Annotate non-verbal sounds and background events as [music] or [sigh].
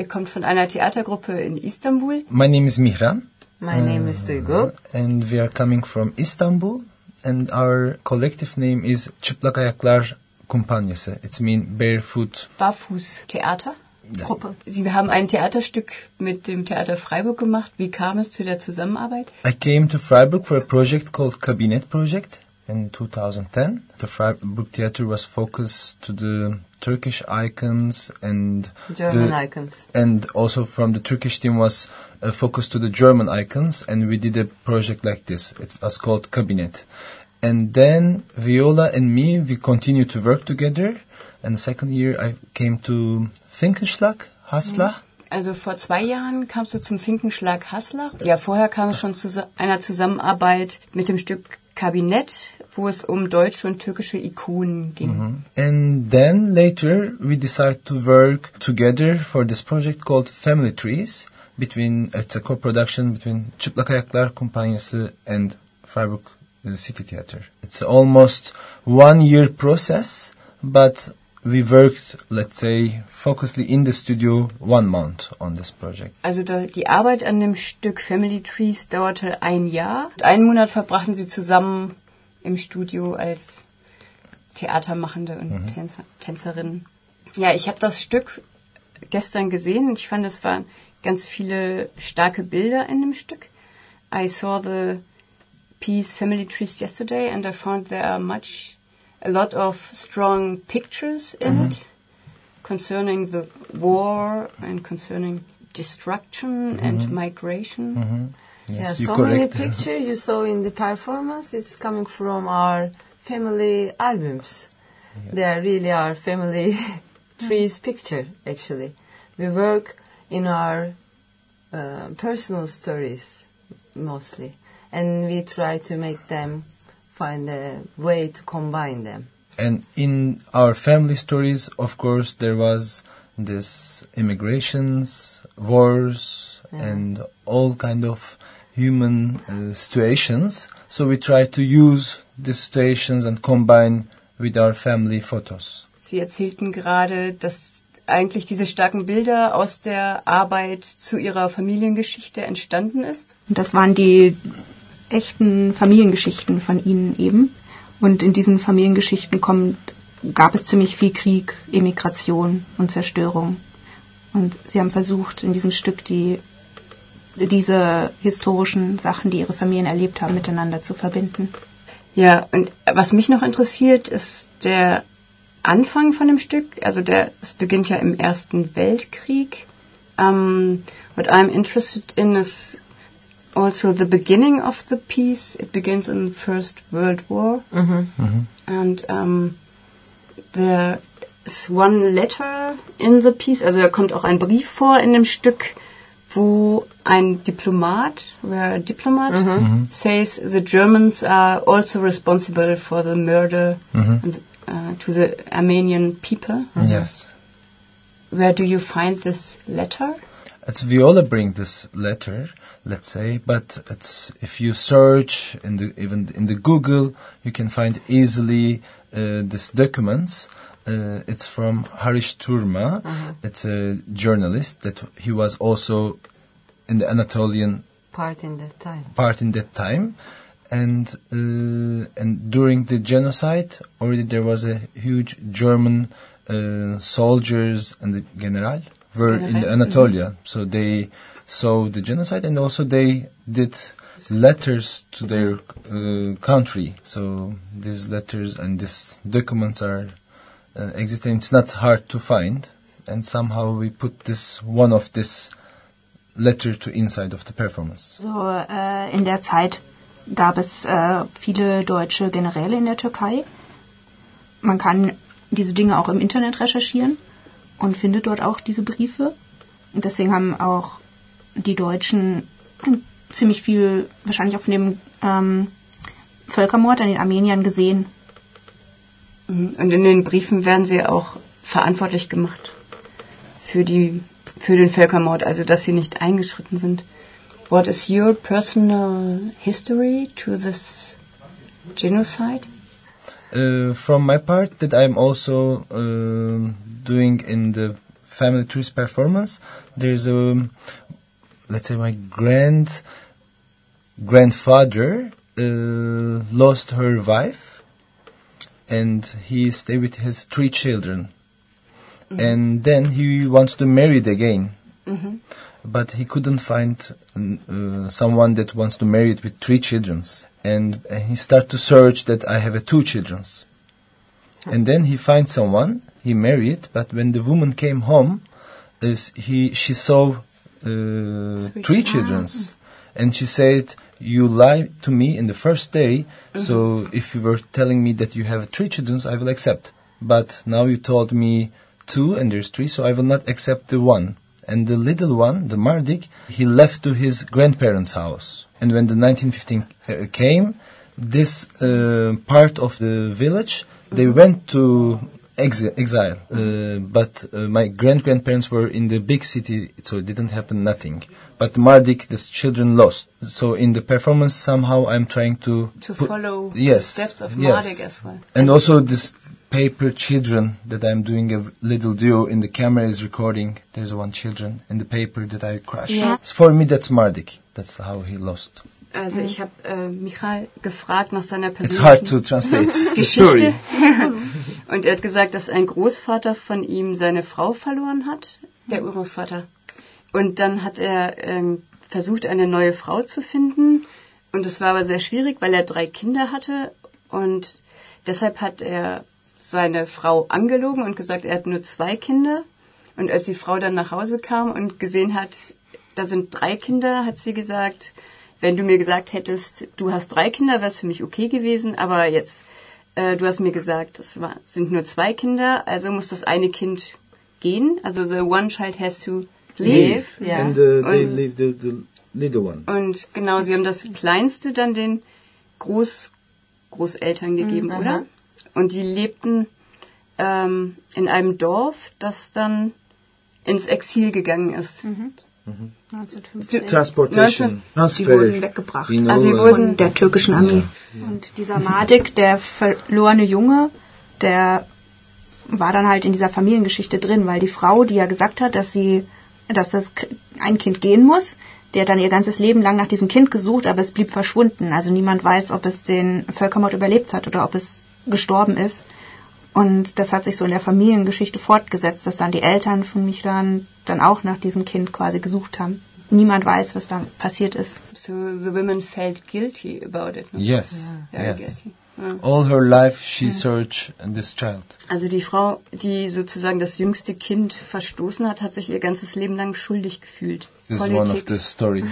Ihr kommt von einer Theatergruppe in Istanbul. My name is Mihran. My name is Duygu. And we are coming from Istanbul. And our collective name is Çıplak Ayaklar Kumpanyası. It's mean barefoot. Barfuß-Theater. Gruppe. Sie haben ein Theaterstück mit dem Theater Freiburg gemacht. Wie kam es zu der Zusammenarbeit? I came to Freiburg for a project called Cabinet Project in 2010. The Freiburg Theater was focused to the Turkish icons and German the, icons. and also from the Turkish team was uh, focused to the German icons and we did a project like this. It was called Cabinet. And then Viola and me, we continued to work together. And the second year I came to Finkenschlag, Haslach. Also vor zwei Jahren kamst du zum Finkenschlag Haslach. Ja, vorher kam es schon zu einer Zusammenarbeit mit dem Stück Kabinett, wo es um deutsche und türkische Ikonen ging. And then later we decided to work together for this project called Family Trees between it's a co-production between Çıplak Ayaklar Kumpanyası and Freiburg uh, City Theater. It's almost one year process, but we worked, let's say, focusedly in the studio one month on this project. Also da, die Arbeit an dem Stück Family Trees dauerte ein Jahr. Und einen Monat verbrachten sie zusammen im Studio als Theatermachende und Tänzer, Tänzerinnen. Ja, ich habe das Stück gestern gesehen und ich fand, es waren ganz viele starke Bilder in dem Stück. I saw the piece Family Trees yesterday and I found there are much, a lot of strong pictures in it concerning the war and concerning destruction and migration. Yeah, Yes, you so many pictures you saw in the performance. It's coming from our family albums. They are really our family [laughs] trees picture. Actually, we work in our uh, personal stories mostly, and we try to make them find a way to combine them. And in our family stories, of course, there was this immigrations, wars, and all kind of human uh, situations. So we try to use these situations and combine with our family photos. Sie erzählten gerade, dass eigentlich diese starken Bilder aus der Arbeit zu ihrer Familiengeschichte entstanden ist. Und das waren die echten Familiengeschichten von ihnen eben. Und in diesen Familiengeschichten kommt, gab es ziemlich viel Krieg, Emigration und Zerstörung. Und sie haben versucht, in diesem Stück die, diese historischen Sachen, die ihre Familien erlebt haben, miteinander zu verbinden. Ja, und was mich noch interessiert, ist der Anfang von dem Stück. Also der, es beginnt ja im Ersten Weltkrieg. Um, what I'm interested in is also the beginning of the piece. It begins in the First World War. And um, there is one letter in the piece. Also da kommt auch ein Brief vor in dem Stück, wo ein Diplomat, where a diplomat mhm. Mhm. says the Germans are also responsible for the murder mhm. and, uh, to the Armenian people. Yes. Where do you find this letter? It's Viola bring this letter, let's say, but it's if you search in the even in the Google, you can find easily uh, these documents. Uh, it's from Harish Turma. It's a journalist that he was also in the Anatolian Part in that time. part in that time, and uh, and during the genocide, already there was a huge German uh, soldiers and the general were in Anatolia, so they saw the genocide and also they did letters to their uh, country. So these letters and these documents are uh, existing. It's not hard to find, and somehow we put this one of this letter to inside of the performance. So, äh, in der Zeit gab es äh, viele deutsche Generäle in der Türkei. Man kann diese Dinge auch im Internet recherchieren und findet dort auch diese Briefe. Und deswegen haben auch die Deutschen ziemlich viel, wahrscheinlich auch von dem ähm, Völkermord an den Armeniern gesehen. Und in den Briefen werden sie auch verantwortlich gemacht für die für den Völkermord, also dass sie nicht eingeschritten sind. What is your personal history to this genocide? Uh, from my part, that I'm also uh, doing in the Family Trees performance, there's a, let's say my grand grandfather uh, lost her wife, and he stayed with his three children, and then he wants to marry it again, but he couldn't find uh, someone that wants to marry it with three children, and, and he start to search that I have a two childrens. And then he finds someone, he married, but when the woman came home, is he she saw uh, [laughs] three childrens, and she said, "You lied to me in the first day. So if you were telling me that you have three children, I will accept. But now you told me two, and there's three, so I will not accept the one." And the little one, the Mardik, he left to his grandparents' house. And when the 1915 uh, came, this uh, part of the village, they went to exi- exile. Uh, but uh, my grand grandparents were in the big city, so it didn't happen nothing. But Mardik, the children lost. So in the performance, somehow I'm trying to To put- follow yes, the steps of yes. Mardik as well. And also this paper children that I'm doing a little duo in the camera is recording. There's one children in the paper that I crushed. Yeah. For me, that's Mardik. That's how he lost. Also ich habe äh, Michael gefragt nach seiner It's hard to persönlichen translate [laughs] the Geschichte. [laughs] Und er hat gesagt, dass ein Großvater von ihm seine Frau verloren hat, der Urgroßvater. Und dann hat er ähm, versucht, eine neue Frau zu finden. Und es war aber sehr schwierig, weil er drei Kinder hatte. Und deshalb hat er seine Frau angelogen und gesagt, er hat nur zwei Kinder. Und als die Frau dann nach Hause kam und gesehen hat, da sind drei Kinder, hat sie gesagt, wenn du mir gesagt hättest, du hast drei Kinder, wäre es für mich okay gewesen, aber jetzt, äh, du hast mir gesagt, es war, sind nur zwei Kinder, also muss das eine Kind gehen. Also the one child has to live. Yeah. And uh, they Und- leave the, the little one. Und genau, sie haben das Kleinste dann den Groß, Großeltern gegeben, aha. oder? Und die lebten ähm, in einem Dorf, das dann ins Exil gegangen ist. 1950. Transportation. Die wurden weggebracht. Know, Also sie wurden- der türkischen Armee. Und dieser Madik, der verlorene Junge, der war dann halt in dieser Familiengeschichte drin, weil die Frau, die ja gesagt hat, dass sie, dass das ein Kind gehen muss, die hat dann ihr ganzes Leben lang nach diesem Kind gesucht, aber es blieb verschwunden. Also niemand weiß, ob es den Völkermord überlebt hat oder ob es gestorben ist. Und das hat sich so in der Familiengeschichte fortgesetzt, dass dann die Eltern von Michlan dann auch nach diesem Kind quasi gesucht haben. Niemand weiß, was da passiert ist. So the women felt guilty about it. ne? Yes, Very yes. guilty. All her life she searched this child. Also die Frau, die sozusagen das jüngste Kind verstoßen hat, hat sich ihr ganzes Leben lang schuldig gefühlt. This is one of the story.